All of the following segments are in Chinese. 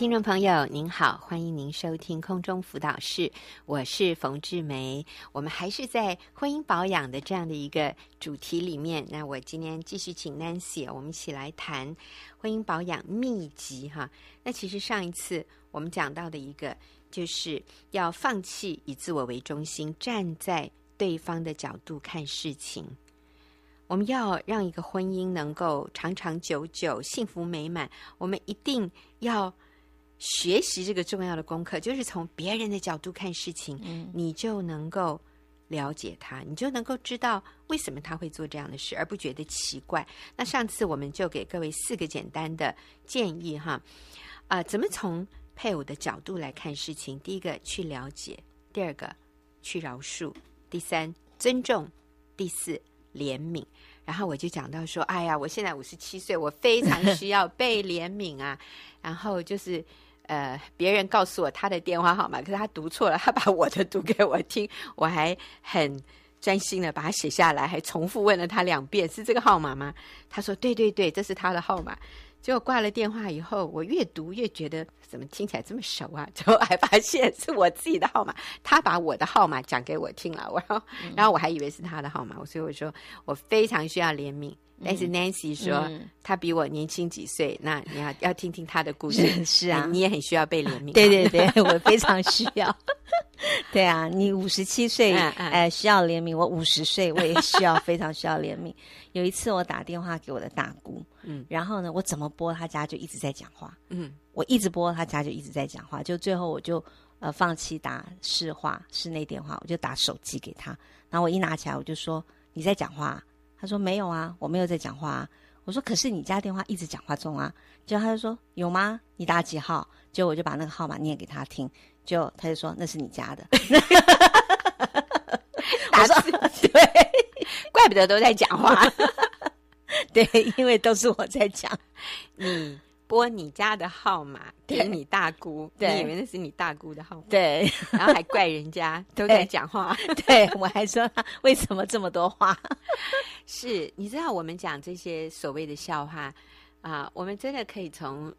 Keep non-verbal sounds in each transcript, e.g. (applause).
听众朋友您好，欢迎您收听空中辅导室，我是冯志梅。我们还是在婚姻保养的这样的一个主题里面。那我今天继续请 Nancy，我们一起来谈婚姻保养秘籍哈。那其实上一次我们讲到的一个，就是要放弃以自我为中心，站在对方的角度看事情。我们要让一个婚姻能够长长久久、幸福美满，我们一定要。学习这个重要的功课，就是从别人的角度看事情，嗯，你就能够了解他，你就能够知道为什么他会做这样的事，而不觉得奇怪。那上次我们就给各位四个简单的建议哈，啊、呃，怎么从配偶的角度来看事情？第一个，去了解；第二个，去饶恕；第三，尊重；第四，怜悯。然后我就讲到说，哎呀，我现在五十七岁，我非常需要被怜悯啊。然后就是。呃，别人告诉我他的电话号码，可是他读错了，他把我的读给我听，我还很专心的把它写下来，还重复问了他两遍，是这个号码吗？他说对对对，这是他的号码。结果挂了电话以后，我越读越觉得怎么听起来这么熟啊？最后还发现是我自己的号码，他把我的号码讲给我听了，然后然后我还以为是他的号码，所以我说我非常需要怜悯。但是 Nancy 说，嗯、他比我年轻几岁，嗯、那你要 (laughs) 要听听他的故事。是，啊，你也很需要被怜悯。对对对，(laughs) 我非常需要。(laughs) 对啊，你五十七岁，哎、需要怜悯。我五十岁，我也需要非常需要怜悯。有一次我打电话给我的大姑，嗯，然后呢，我怎么拨他家就一直在讲话，嗯，我一直拨他家就一直在讲话，就最后我就呃放弃打市话室内电话，我就打手机给他。然后我一拿起来，我就说你在讲话。他说没有啊，我没有在讲话啊。我说可是你家电话一直讲话中啊。结果他就说有吗？你打几号？结果我就把那个号码念给他听，就他就说那是你家的。(laughs) 打字 (laughs) 对，怪不得都在讲话。(laughs) 对，因为都是我在讲。你。拨你家的号码给你大姑，对，你以为那是你大姑的号码？对，然后还怪人家都在讲话，(laughs) 对，我还说他为什么这么多话？是，你知道我们讲这些所谓的笑话啊，我们真的可以从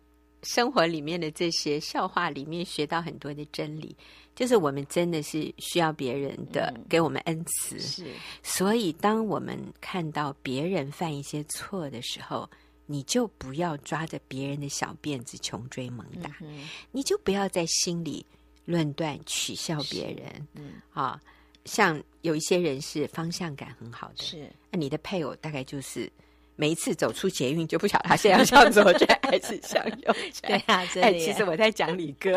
生活里面的这些笑话里面学到很多的真理，就是我们真的是需要别人的给我们恩慈，是，所以当我们看到别人犯一些错的时候。你就不要抓着别人的小辫子穷追猛打，嗯、你就不要在心里论断取笑别人。嗯，啊，像有一些人是方向感很好的，是那你的配偶大概就是每一次走出捷运就不晓得他现在要向左转还是向右转。(laughs) 对啊，哎，其实我在讲李哥。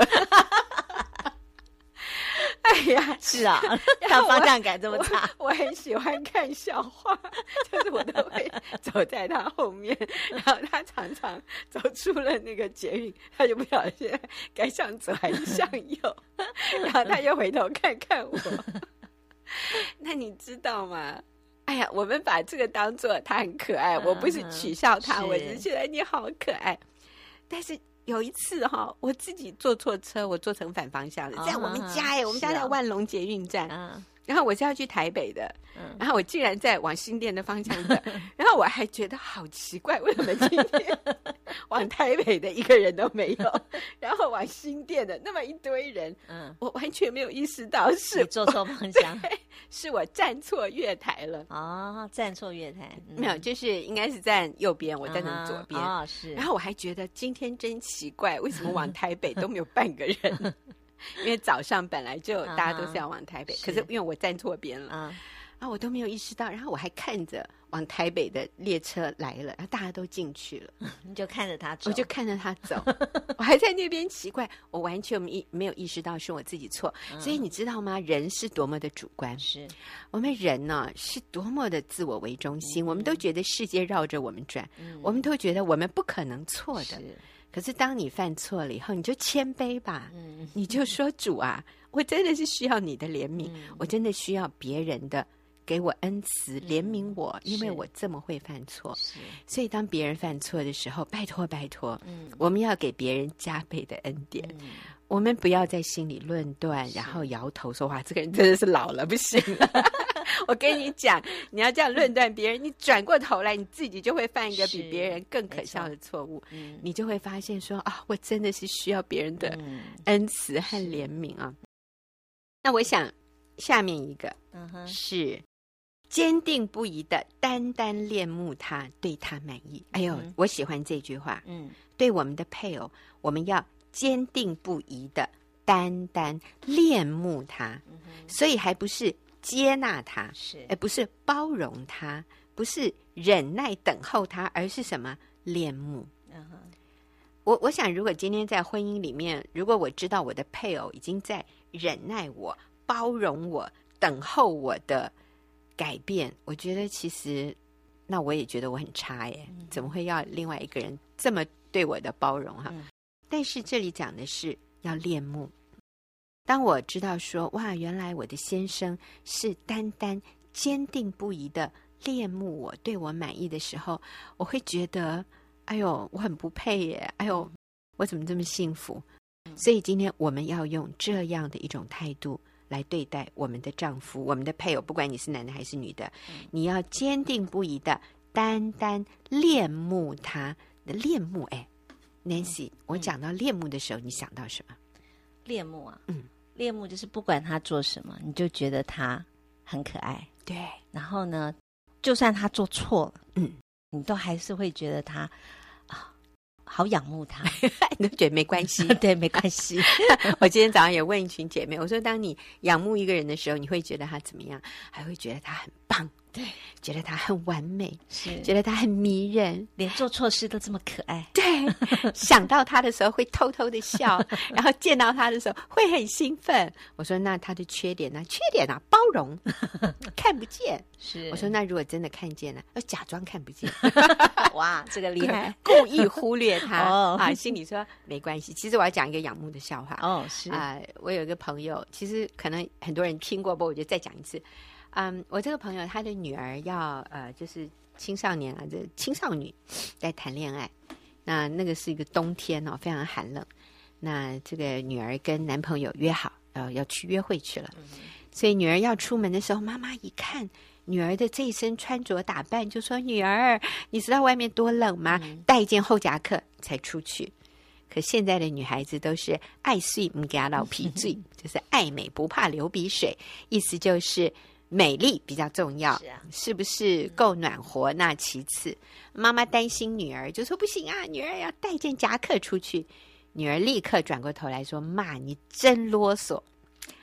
哎呀，是啊，他方向感这么差。我，(laughs) 我很喜欢看笑话，(laughs) 就是我都会走在他后面，(laughs) 然后他常常走出了那个捷运，他就不晓得现在该向左还是向右，然后他又回头看看我。那你知道吗？哎呀，我们把这个当做他很可爱，我不是取笑他，我只是觉得你好可爱，但是。有一次哈，我自己坐错车，我坐成反方向了，在我们家哎，我们家在万隆捷运站，然后我是要去台北的，然后我竟然在往新店的方向走，然后我还觉得好奇怪，为什么今天 (laughs) 往台北的一个人都没有，然后往新店的那么一堆人，嗯，我完全没有意识到是你坐错方向。是我站错月台了啊！站错月台，嗯、没有，就是应该是站右边，我站成左边啊。是，然后我还觉得今天真奇怪，为什么往 (laughs) 台北都没有半个人？因为早上本来就大家都是要往台北，可是因为我站错边了。然后我都没有意识到，然后我还看着往台北的列车来了，然后大家都进去了，你就看着他走，我就看着他走，我还在那边奇怪，我完全没没有意识到是我自己错，嗯、所以你知道吗？人是多么的主观，是我们人呢是多么的自我为中心，嗯、我们都觉得世界绕着我们转，嗯、我们都觉得我们不可能错的。是可是当你犯错了以后，你就谦卑吧，嗯、你就说主啊，(laughs) 我真的是需要你的怜悯，嗯、我真的需要别人的。给我恩慈，怜悯我，因为我这么会犯错。所以当别人犯错的时候，拜托拜托，嗯，我们要给别人加倍的恩典。嗯，我们不要在心里论断，然后摇头说哇，这个人真的是老了，不行了。(laughs) (laughs) 我跟你讲，你要这样论断别人，你转过头来，你自己就会犯一个比别人更可笑的错误。嗯，你就会发现说啊，我真的是需要别人的恩慈和怜悯啊。那我想下面一个，嗯哼，是坚定不移的单单恋慕他，对他满意。哎呦，我喜欢这句话。嗯，对我们的配偶，我们要坚定不移的单单恋慕他，所以还不是。接纳他，是而不是包容他，不是忍耐等候他，而是什么恋慕。嗯哼我我想，如果今天在婚姻里面，如果我知道我的配偶已经在忍耐我、包容我、等候我的改变，我觉得其实那我也觉得我很差耶，怎么会要另外一个人这么对我的包容哈？Uh. 但是这里讲的是要恋慕。当我知道说哇，原来我的先生是单单坚定不移的恋慕我、对我满意的时候，我会觉得，哎呦，我很不配耶！哎呦，我怎么这么幸福？所以今天我们要用这样的一种态度来对待我们的丈夫、我们的配偶，不管你是男的还是女的，你要坚定不移的单单恋慕他的恋慕。哎，Nancy，我讲到恋慕的时候，你想到什么？恋慕啊，嗯。恋慕就是不管他做什么，你就觉得他很可爱。对，然后呢，就算他做错了，嗯，你都还是会觉得他啊，好仰慕他，你都觉得没关系。对，没关系。(laughs) (laughs) 我今天早上也问一群姐妹，我说：当你仰慕一个人的时候，你会觉得他怎么样？还会觉得他很棒。对，觉得他很完美，是觉得他很迷人，连做错事都这么可爱。对，想到他的时候会偷偷的笑，(laughs) 然后见到他的时候会很兴奋。我说：“那他的缺点呢？缺点啊，包容，(laughs) 看不见。”是我说：“那如果真的看见了，要假装看不见。(laughs) ”哇，这个厉害，故意忽略他啊，心里说没关系。其实我要讲一个仰慕的笑话哦，是啊，我有一个朋友，其实可能很多人听过，不过我就再讲一次。嗯，um, 我这个朋友他的女儿要呃，就是青少年啊，这青少女在谈恋爱。那那个是一个冬天哦，非常寒冷。那这个女儿跟男朋友约好，呃，要去约会去了。所以女儿要出门的时候，妈妈一看女儿的这一身穿着打扮，就说：“女儿，你知道外面多冷吗？带一件厚夹克才出去。”可现在的女孩子都是爱睡不给她老皮醉，(laughs) 就是爱美不怕流鼻水，意思就是。美丽比较重要，是啊，是不是够暖和？那其次，妈妈担心女儿，就说不行啊，女儿要带件夹克出去。女儿立刻转过头来说：“妈，你真啰嗦。”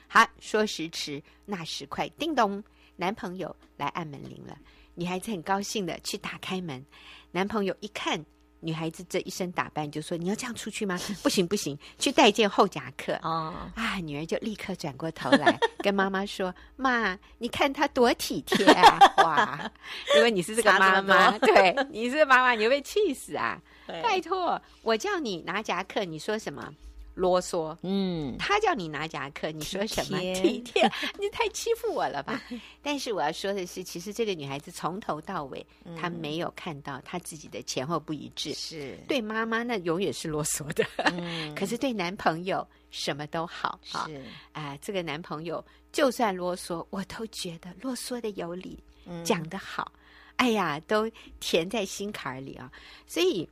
好，说时迟，那时快，叮咚，男朋友来按门铃了。女孩子很高兴的去打开门，男朋友一看。女孩子这一身打扮，就说：“你要这样出去吗？(laughs) 不行不行，去带件厚夹克。”哦，啊，女儿就立刻转过头来跟妈妈说：“妈，你看她多体贴啊！(laughs) 哇，如果你是这个妈妈，(laughs) 对，你是妈妈，你会被气死啊！拜托，我叫你拿夹克，你说什么？”啰嗦，嗯，他叫你拿夹克，你说什么体贴？(laughs) 你太欺负我了吧？(laughs) 但是我要说的是，其实这个女孩子从头到尾，她没有看到她自己的前后不一致。是对妈妈那永远是啰嗦的，(laughs) 可是对男朋友什么都好。是啊，这个男朋友就算啰嗦，我都觉得啰嗦的有理，讲的好。哎呀，都甜在心坎里啊！所以，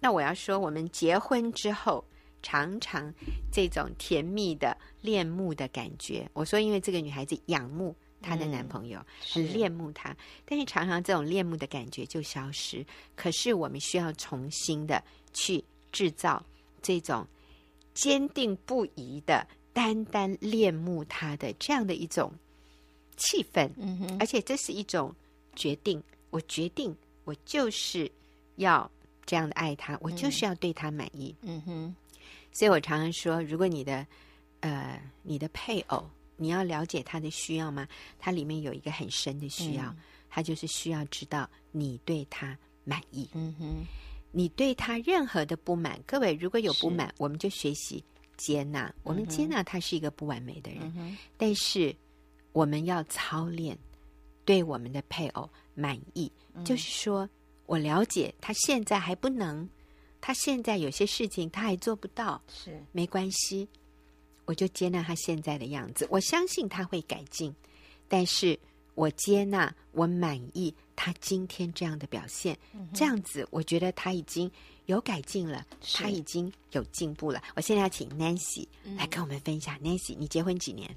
那我要说，我们结婚之后。常常这种甜蜜的恋慕的感觉，我说，因为这个女孩子仰慕她的男朋友，嗯、很恋慕他，但是常常这种恋慕的感觉就消失。可是我们需要重新的去制造这种坚定不移的单单恋慕他的这样的一种气氛。嗯哼，而且这是一种决定，我决定，我就是要这样的爱他，我就是要对他满意。嗯哼。所以我常常说，如果你的，呃，你的配偶，你要了解他的需要吗？他里面有一个很深的需要，嗯、他就是需要知道你对他满意。嗯哼，你对他任何的不满，各位如果有不满，我们就学习接纳。我们接纳他是一个不完美的人，嗯、但是我们要操练对我们的配偶满意。嗯、就是说我了解他现在还不能。他现在有些事情他还做不到，是没关系，我就接纳他现在的样子。我相信他会改进，但是我接纳，我满意他今天这样的表现，嗯、这样子，我觉得他已经有改进了，他已经有进步了。我现在要请 Nancy 来跟我们分享。嗯、Nancy，你结婚几年？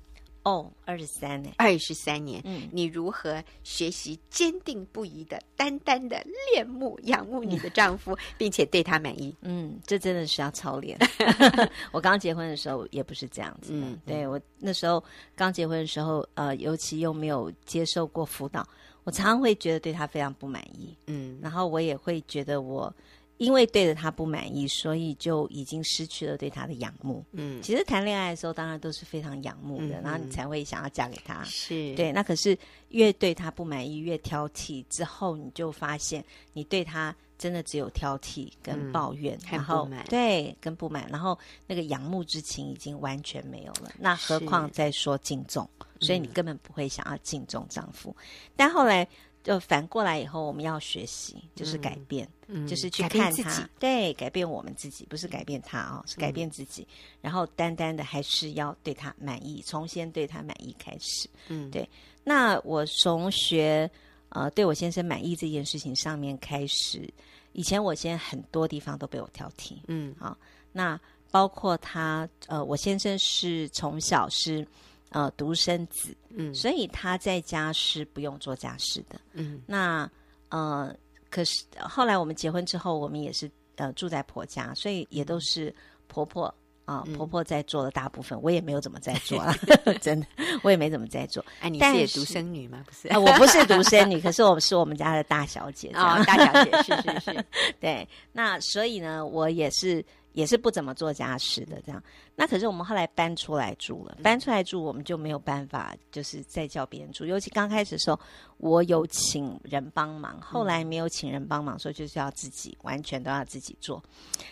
哦，二十三年，二十三年。嗯，你如何学习坚定不移的、单单的恋慕、仰慕你的丈夫，(laughs) 并且对他满意？嗯，这真的是要操练。(laughs) 我刚结婚的时候也不是这样子的。嗯，对我那时候刚结婚的时候，呃，尤其又没有接受过辅导，我常常会觉得对他非常不满意。嗯，然后我也会觉得我。因为对着他不满意，所以就已经失去了对他的仰慕。嗯，其实谈恋爱的时候，当然都是非常仰慕的，嗯、然后你才会想要嫁给他。是对，那可是越对他不满意，越挑剔之后，你就发现你对他真的只有挑剔跟抱怨，嗯、然后对跟不满，然后那个仰慕之情已经完全没有了。那何况再说敬重，所以你根本不会想要敬重丈夫。嗯、但后来。就反过来以后，我们要学习，就是改变，嗯、就是去看他，对，改变我们自己，不是改变他哦，是改变自己。嗯、然后单单的还是要对他满意，从先对他满意开始。嗯，对。那我从学呃对我先生满意这件事情上面开始，以前我先生很多地方都被我挑剔。嗯，好，那包括他呃，我先生是从小是。呃，独生子，嗯，所以他在家是不用做家事的，嗯，那呃，可是后来我们结婚之后，我们也是呃住在婆家，所以也都是婆婆啊、婆婆在做的大部分，我也没有怎么在做了，(laughs) 真的，我也没怎么在做。哎，你是也独生女吗？不是，呃，我不是独生女，可是我是我们家的大小姐，啊、哦，大小姐是是是，(laughs) 对，那所以呢，我也是。也是不怎么做家事的，这样。那可是我们后来搬出来住了，搬出来住我们就没有办法，就是再叫别人住。尤其刚开始的时候，我有请人帮忙，后来没有请人帮忙，所以就是要自己完全都要自己做。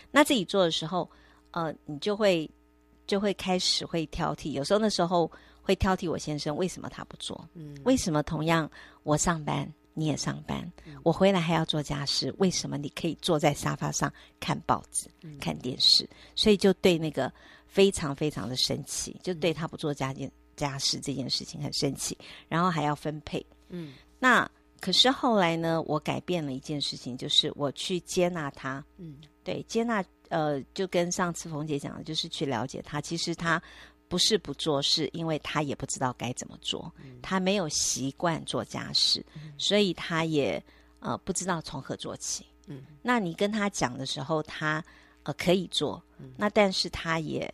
那自己做的时候，呃，你就会就会开始会挑剔，有时候那时候会挑剔我先生为什么他不做，嗯，为什么同样我上班。你也上班，我回来还要做家事，为什么你可以坐在沙发上看报纸、看电视？所以就对那个非常非常的生气，就对他不做家件家事这件事情很生气，然后还要分配。嗯，那可是后来呢，我改变了一件事情，就是我去接纳他。嗯，对，接纳呃，就跟上次冯姐讲的，就是去了解他，其实他。不是不做，是因为他也不知道该怎么做，嗯、他没有习惯做家事，嗯、所以他也呃不知道从何做起。嗯，那你跟他讲的时候，他呃可以做，嗯、那但是他也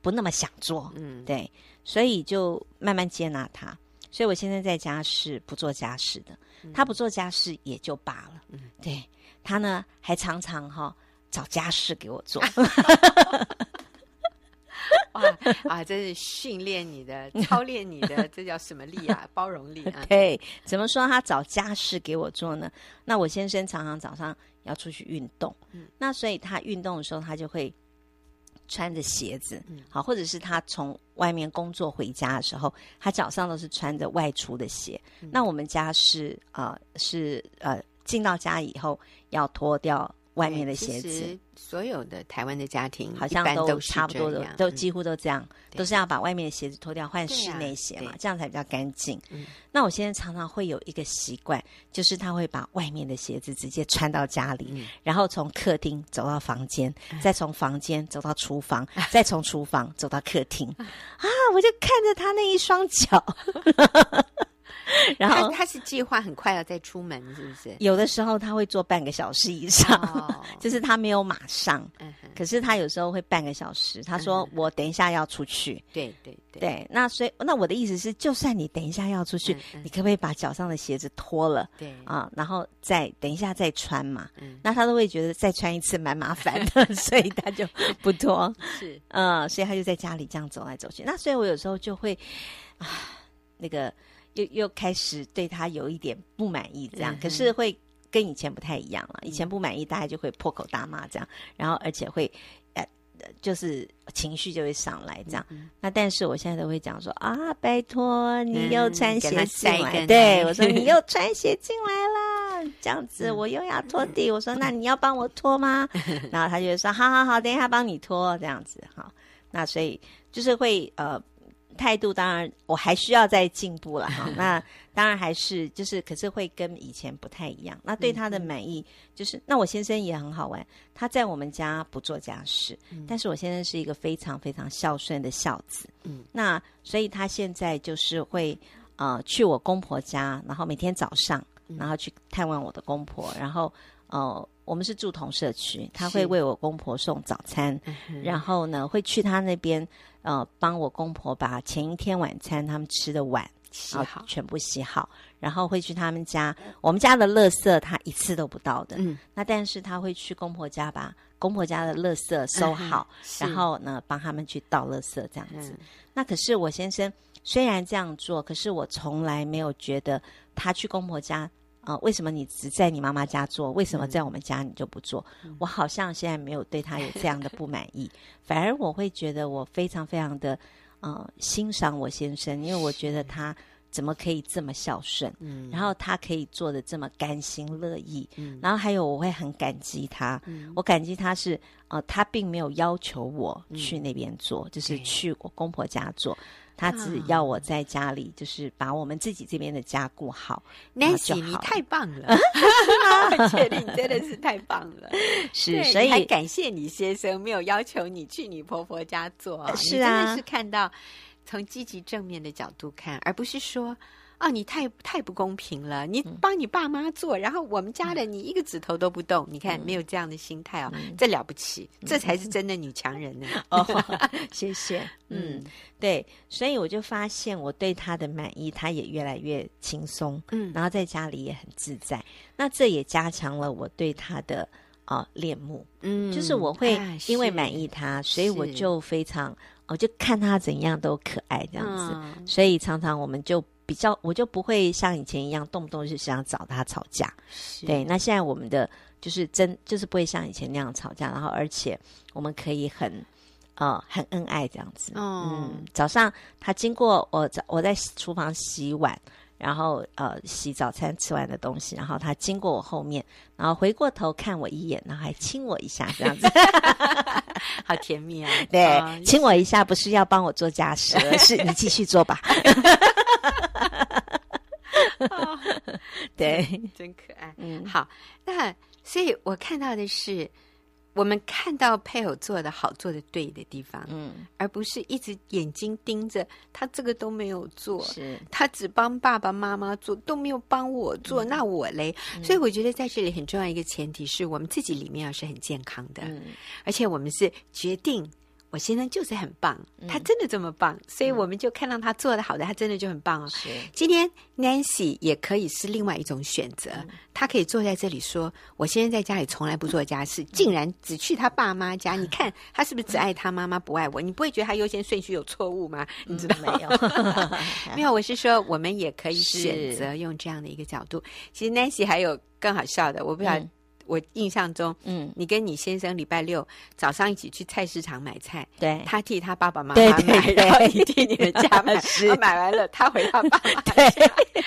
不那么想做。嗯，对，所以就慢慢接纳他。所以我现在在家是不做家事的，嗯、他不做家事也就罢了。嗯，对，他呢还常常哈、哦、找家事给我做。(laughs) 哇啊！这是训练你的、操练你的，这叫什么力啊？包容力啊！(laughs) 对，怎么说？他找家事给我做呢？那我先生常常早上要出去运动，嗯，那所以他运动的时候，他就会穿着鞋子，嗯，好，或者是他从外面工作回家的时候，他脚上都是穿着外出的鞋。嗯，那我们家是呃是呃进到家以后要脱掉。外面的鞋子，所有的台湾的家庭好像都差不多的，都几乎都这样，都是要把外面的鞋子脱掉，换室内鞋嘛，这样才比较干净。那我现在常常会有一个习惯，就是他会把外面的鞋子直接穿到家里，然后从客厅走到房间，再从房间走到厨房，再从厨房走到客厅。啊，我就看着他那一双脚。(laughs) 然后他，他是计划很快要再出门，是不是？有的时候他会坐半个小时以上，哦、(laughs) 就是他没有马上，嗯、可是他有时候会半个小时。他说：“我等一下要出去。嗯”对对对，对。那所以，那我的意思是，就算你等一下要出去，你可不可以把脚上的鞋子脱了？对啊，然后再等一下再穿嘛。嗯、那他都会觉得再穿一次蛮麻烦的，(laughs) 所以他就不脱。是，嗯，所以他就在家里这样走来走去。那所以我有时候就会啊，那个。又又开始对他有一点不满意，这样，嗯、可是会跟以前不太一样了。以前不满意，大家就会破口大骂这样，然后而且会呃，就是情绪就会上来这样。嗯、那但是我现在都会讲说啊，拜托你又穿鞋进来，对我说你又穿鞋进来了，这样子我又要拖地。我说那你要帮我拖吗？(laughs) 然后他就说好好好，等一下帮你拖这样子。好，那所以就是会呃。态度当然我还需要再进步了哈。(laughs) 那当然还是就是，可是会跟以前不太一样。那对他的满意就是，那我先生也很好玩，他在我们家不做家事，但是我先生是一个非常非常孝顺的孝子。嗯，那所以他现在就是会呃去我公婆家，然后每天早上然后去探望我的公婆，然后呃。我们是住同社区，他会为我公婆送早餐，然后呢会去他那边，呃，帮我公婆把前一天晚餐他们吃的碗洗好，全部洗好，然后会去他们家，我们家的垃圾他一次都不到的，嗯，那但是他会去公婆家把公婆家的垃圾收好，然后呢帮他们去倒垃圾这样子。那可是我先生虽然这样做，可是我从来没有觉得他去公婆家。啊、呃，为什么你只在你妈妈家做？为什么在我们家你就不做？嗯、我好像现在没有对他有这样的不满意，反而我会觉得我非常非常的呃欣赏我先生，因为我觉得他怎么可以这么孝顺，嗯，然后他可以做的这么甘心乐意，嗯，然后还有我会很感激他，嗯，我感激他是呃他并没有要求我去那边做，嗯、就是去我公婆家做。他只要我在家里，就是把我们自己这边的家顾好。Nancy，你太棒了！(laughs) 我觉得你真的是太棒了。(laughs) 是，所以还感谢你先生没有要求你去你婆婆家做。是啊，你真的是看到从积极正面的角度看，而不是说。啊，你太太不公平了！你帮你爸妈做，嗯、然后我们家的你一个指头都不动。嗯、你看，没有这样的心态哦，嗯、这了不起，嗯、这才是真的女强人呢。哦，(laughs) 谢谢。嗯，对，所以我就发现我对他的满意，他也越来越轻松。嗯，然后在家里也很自在。那这也加强了我对他的啊恋慕。嗯，就是我会因为满意他，啊、所以我就非常，我就看他怎样都可爱这样子。嗯、所以常常我们就。比较，我就不会像以前一样动不动就想找他吵架。是对，那现在我们的就是真就是不会像以前那样吵架，然后而且我们可以很呃很恩爱这样子。哦、嗯，早上他经过我在我在厨房洗碗，然后呃洗早餐吃完的东西，然后他经过我后面，然后回过头看我一眼，然后还亲我一下这样子，(laughs) 好甜蜜啊！(laughs) 对，哦、亲我一下不是要帮我做家事，而是你继续做吧。(laughs) 哦、对，(laughs) 真可爱。嗯，好，那所以我看到的是，我们看到配偶做的好、做的对的地方，嗯，而不是一直眼睛盯着他这个都没有做，是他只帮爸爸妈妈做，都没有帮我做，嗯、那我嘞？嗯、所以我觉得在这里很重要一个前提是我们自己里面要是很健康的，嗯，而且我们是决定。我先生就是很棒，他真的这么棒，嗯、所以我们就看到他做的好的，他真的就很棒哦。今天 Nancy 也可以是另外一种选择，嗯、他可以坐在这里说：“我先生在家里从来不做家事，嗯、竟然只去他爸妈家。嗯、(laughs) 你看他是不是只爱他妈妈不爱我？你不会觉得他优先顺序有错误吗？你知道、嗯、没有？(laughs) (laughs) 没有，我是说我们也可以选择用这样的一个角度。其实 Nancy 还有更好笑的，我不知道。嗯我印象中，嗯，你跟你先生礼拜六早上一起去菜市场买菜，对，他替他爸爸妈妈买，然后你替你们家买，是。买完了他回他爸爸 (laughs) 家，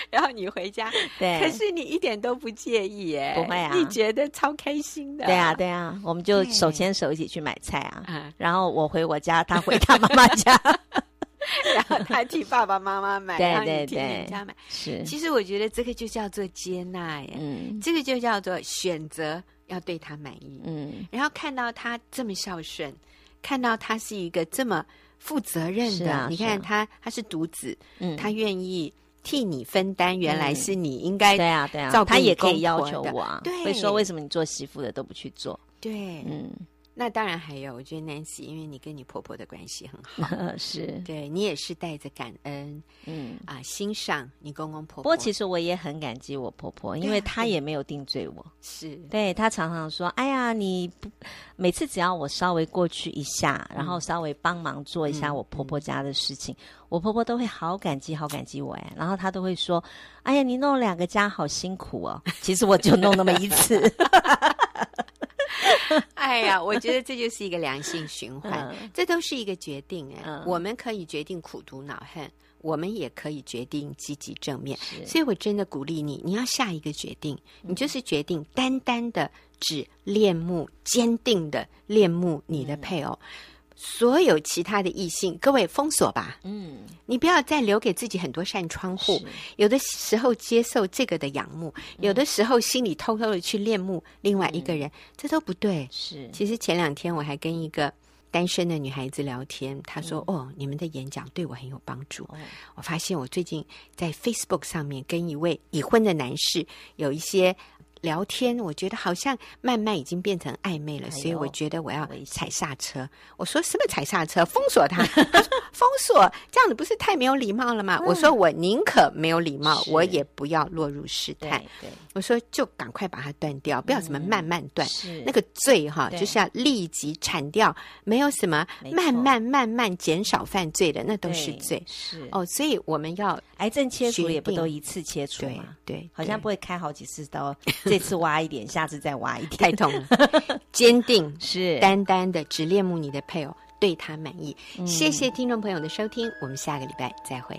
然后你回家，对，可是你一点都不介意耶，不会啊，你觉得超开心的，对啊，对啊，我们就手牵手一起去买菜啊，然后我回我家，他回他妈妈家。(laughs) (laughs) 然后他替爸爸妈妈买，然后你替人家买。是，其实我觉得这个就叫做接纳呀，嗯，这个就叫做选择要对他满意，嗯，然后看到他这么孝顺，看到他是一个这么负责任的，你看他他是独子，嗯，他愿意替你分担，原来是你应该对啊对啊，他也可以要求我啊，对，会说为什么你做媳妇的都不去做？对，嗯。那当然还有，我觉得 Nancy，因为你跟你婆婆的关系很好，(laughs) 是。对你也是带着感恩，嗯。啊，欣赏你公公婆婆。不过其实我也很感激我婆婆，因为她也没有定罪我，是。对她常常说：“哎呀，你不每次只要我稍微过去一下，然后稍微帮忙做一下我婆婆家的事情，我婆婆都会好感激，好感激我哎，然后她都会说：‘哎呀，你弄两个家好辛苦哦。’其实我就弄那么一次。(laughs) ” (laughs) 哎呀，我觉得这就是一个良性循环，嗯、这都是一个决定哎。嗯、我们可以决定苦读恼恨，我们也可以决定积极正面。所以我真的鼓励你，你要下一个决定，你就是决定单单的只恋慕、坚定的恋慕你的配偶。所有其他的异性，各位封锁吧。嗯，你不要再留给自己很多扇窗户。有的时候接受这个的仰慕，有的时候心里偷偷的去恋慕另外一个人，这都不对。是，其实前两天我还跟一个单身的女孩子聊天，她说：“嗯、哦，你们的演讲对我很有帮助。哦”我发现我最近在 Facebook 上面跟一位已婚的男士有一些。聊天，我觉得好像慢慢已经变成暧昧了，所以我觉得我要踩刹车。我说什么踩刹车？(laughs) 封锁他？他说封锁，这样子不是太没有礼貌了吗？我说我宁可没有礼貌，我也不要落入试探。我说就赶快把它断掉，不要什么慢慢断。那个罪哈，就是要立即铲掉，没有什么慢慢慢慢减少犯罪的，那都是罪。是哦，所以我们要癌症切除也不都一次切除吗？对，好像不会开好几次刀。(laughs) 这次挖一点，下次再挖一点，太痛了。坚定是单单的只恋慕你的配偶，对他满意。嗯、谢谢听众朋友的收听，我们下个礼拜再会。